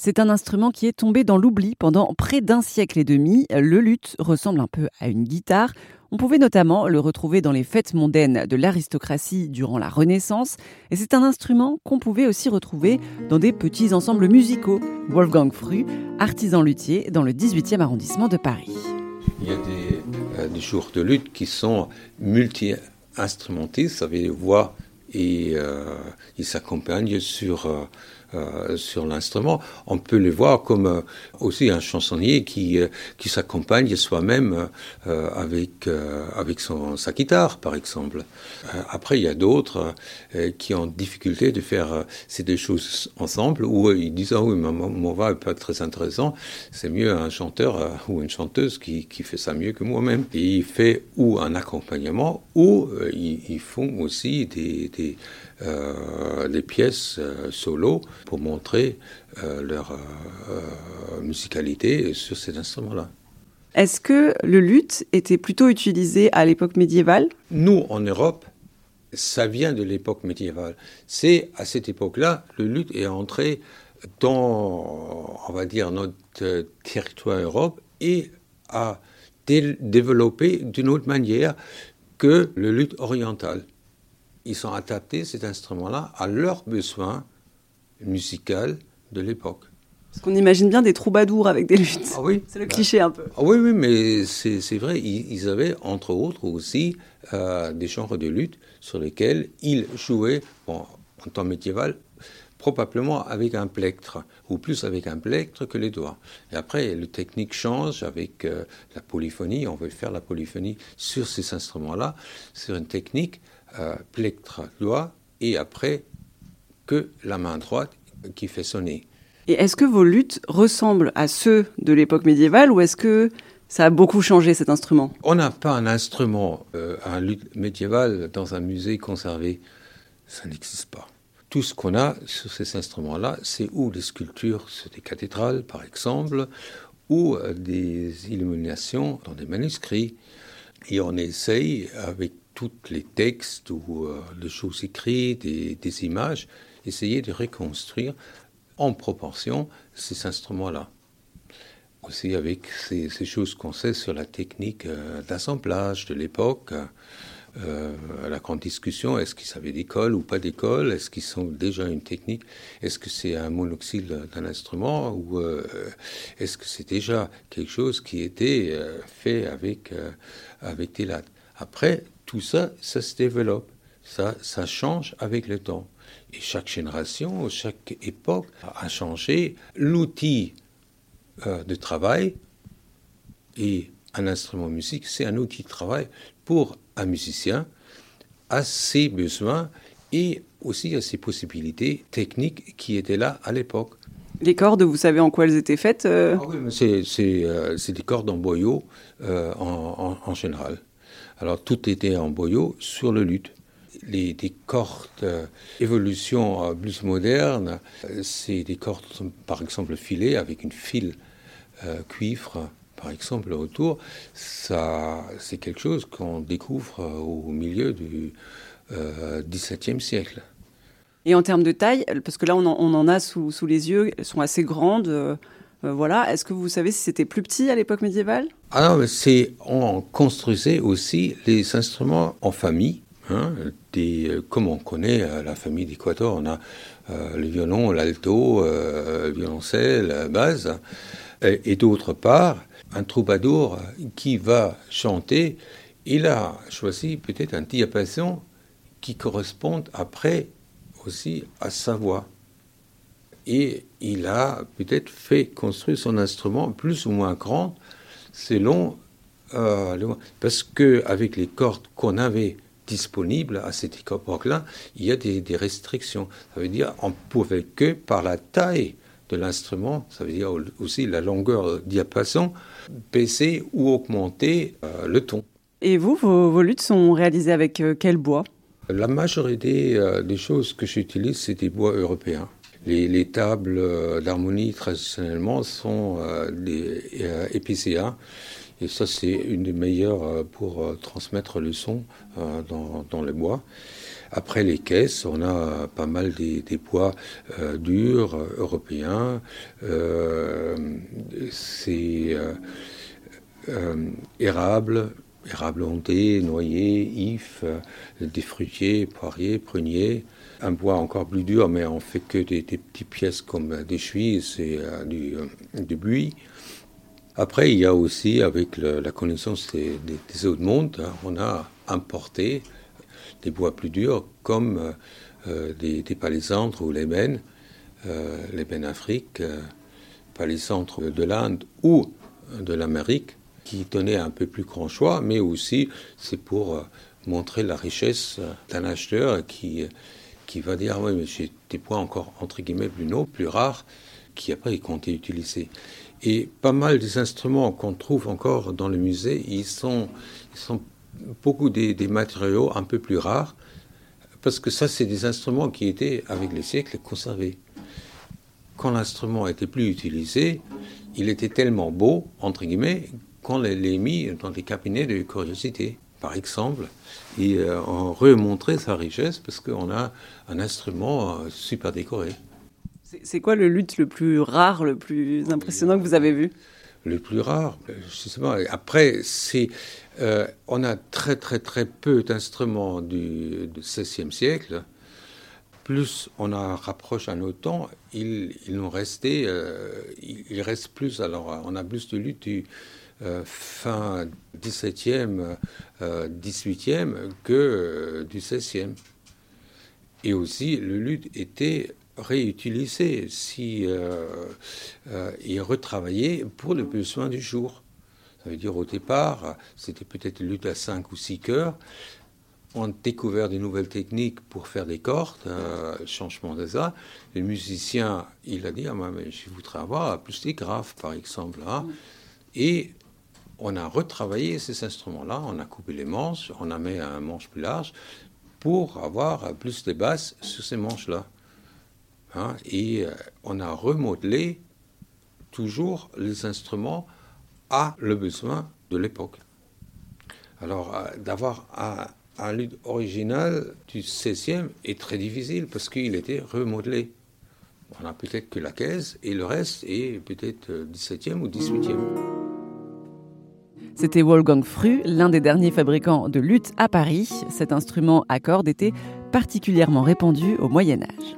C'est un instrument qui est tombé dans l'oubli pendant près d'un siècle et demi. Le luth ressemble un peu à une guitare. On pouvait notamment le retrouver dans les fêtes mondaines de l'aristocratie durant la Renaissance. Et c'est un instrument qu'on pouvait aussi retrouver dans des petits ensembles musicaux. Wolfgang Fru, artisan luthier dans le 18e arrondissement de Paris. Il y a des, euh, jours de lutte qui sont multi-instrumentistes, ça veut dire voix et euh, ils s'accompagnent sur, euh, euh, sur l'instrument. On peut les voir comme euh, aussi un chansonnier qui, euh, qui s'accompagne soi-même avec, avec son, sa guitare, par exemple. après, il y a d'autres qui ont difficulté de faire ces deux choses ensemble, où ils disent Ah oui, mon, mon voix n'est pas très intéressant, c'est mieux un chanteur ou une chanteuse qui, qui fait ça mieux que moi-même. Et il fait ou un accompagnement, ou ils, font aussi des, des pièces solo pour montrer euh, leur euh, musicalité sur ces instruments-là. Est-ce que le luth était plutôt utilisé à l'époque médiévale? Nous, en Europe, ça vient de l'époque médiévale. C'est à cette époque-là, le luth est entré dans, on va dire, notre territoire Europe et a développé d'une autre manière que le luth oriental. Ils ont adapté cet instrument-là à leurs besoins musicale de l'époque. Parce qu'on imagine bien des troubadours avec des luttes. Ah oui C'est le cliché un peu. Ah oui, oui, mais c'est vrai. Ils, avaient, entre autres, aussi euh, des genres de lutte sur lesquels ils jouaient, bon, en temps médiéval, probablement avec un plectre, ou plus avec un plectre que les doigts. Et après, le technique change avec euh, la polyphonie. On veut faire la polyphonie sur ces instruments-là, sur une technique euh, plectre-doigt, et après que la main droite qui fait sonner. Et est-ce que vos luttes ressemblent à ceux de l'époque médiévale ou est-ce que ça a beaucoup changé cet instrument? On n'a pas un instrument, euh, un luth médiéval dans un musée conservé. Ça n'existe pas. Tout ce qu'on a sur ces instruments-là, c'est ou des sculptures sur des cathédrales, par exemple, ou euh, des illuminations dans des manuscrits. Et on essaye, avec tous les textes ou euh, les choses écrites et des images, essayer de reconstruire en proportion ces instruments-là. Aussi avec ces, choses qu'on sait sur la technique euh, d'assemblage de l'époque, euh, la grande discussion, est-ce qu'ils avaient d'école ou pas d'école Est-ce qu'ils sont déjà une technique Est-ce que c'est un monoxyde d'un instrument ou est-ce que c'est déjà quelque chose qui était fait avec, avec des lattes Après, tout ça, ça se développe, ça, ça change avec le temps. Et chaque génération, chaque époque a changé l'outil euh, de travail. Et un instrument de musique, c'est un outil de travail pour un musicien à ses besoins et aussi à ses possibilités techniques qui étaient là à l'époque. Les cordes, vous savez en quoi elles étaient faites euh? Ah Oui, euh, c'est des cordes en boyau en, en, général. Alors tout était en boyau sur le luth les, des cordes euh, évolution euh, plus moderne, euh, c'est des cordes, par exemple, filées avec une file cuivre, par exemple, autour. Ça, c'est quelque chose qu'on découvre au milieu du XVIIe siècle. Et en termes de taille, parce que là, on en, a sous, sous, les yeux, elles sont assez grandes. Voilà. Est-ce que vous savez si c'était plus petit à l'époque médiévale? Ah c'est on construisait aussi les instruments en famille. Hein, des, comme on connaît euh, la famille d'Équateur, on a euh, le violon, l'alto, euh, le violoncelle, la basse, et, d'autre part, un troubadour qui va chanter, il a choisi peut-être un diapason qui correspond après aussi à sa voix. Et il a peut-être fait construire son instrument plus ou moins grand selon euh, parce que avec les cordes qu'on avait disponible à cette époque-là, il y a des, restrictions. Ça veut dire on pouvait que par la taille de l'instrument, ça veut dire aussi la longueur diapason, baisser ou augmenter euh, le ton. Et vous, vos, luttes sont réalisées avec euh, quel bois? La majorité euh, des choses que j'utilise, c'est des bois européens. Les, tables d'harmonie, traditionnellement, sont des épicéas Et ça, c'est une des meilleures pour transmettre le son dans, dans le bois. Après les caisses, on a pas mal des, bois durs européens. c'est érable, érable ondé, noyer, if, des fruitiers, poiriers, pruniers. Un bois encore plus dur, mais on fait que des, petites pièces comme des chuis, c'est euh, du, euh, du, buis. Après, il y a aussi, avec la connaissance des, eaux de monde, hein, on a importé des bois plus durs comme euh, des, des palissandres ou l'ébène, euh, l'ébène Afrique, euh, palissandre de l'Inde ou de l'Amérique, qui donnait un peu plus grand choix, mais aussi c'est pour montrer la richesse d'un acheteur qui qui va dire, oui, mais j'ai des points encore, entre guillemets, plus hauts, plus rares, qui après ils comptent utiliser. Et pas mal des instruments qu'on trouve encore dans le musée, ils sont, beaucoup des, matériaux un peu plus rares, parce que ça, c'est des instruments qui étaient, avec les siècles, conservés. Quand l'instrument était plus utilisé, il était tellement beau, entre guillemets, qu'on les mis dans des cabinets de curiosité par exemple, et euh, en remontrer sa richesse parce qu'on a un instrument euh, super décoré. C'est quoi le luth le plus rare, le plus impressionnant que vous avez vu? Le plus rare, justement. Après, c'est, euh, on a très très très peu d'instruments du, XVIe siècle. Plus on a rapproche à nos temps, ils, ils ont resté, il, reste plus. Alors, on a plus de luth du euh, fin 17e, 18e euh, que euh, du 16e. Et aussi, le luth était réutilisé si il retravaillé pour le besoin du jour. Ça veut dire au départ, c'était peut-être lutte à 5 ou 6 cœurs. On a découvert des nouvelles techniques pour faire des cordes, changement de ça. Le musicien, il a dit, ah, mais je voudrais avoir plus des graphes, par exemple. Hein. Et on a retravaillé ces instruments-là, on a coupé les manches, on a mis un manche plus large pour avoir plus de basses sur ces manches-là. Hein, et euh, on a remodelé toujours les instruments à le besoin de l'époque. Alors, euh, d'avoir un, luth original du 16e est très difficile parce qu'il était remodelé. On a peut-être que la caisse et le reste est peut-être 17e ou 18e. C'était Wolfgang Fru, l'un des derniers fabricants de luth à Paris. Cet instrument à cordes était particulièrement répandu au Moyen Âge.